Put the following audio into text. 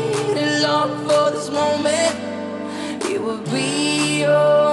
waited long for this moment, it will be yours.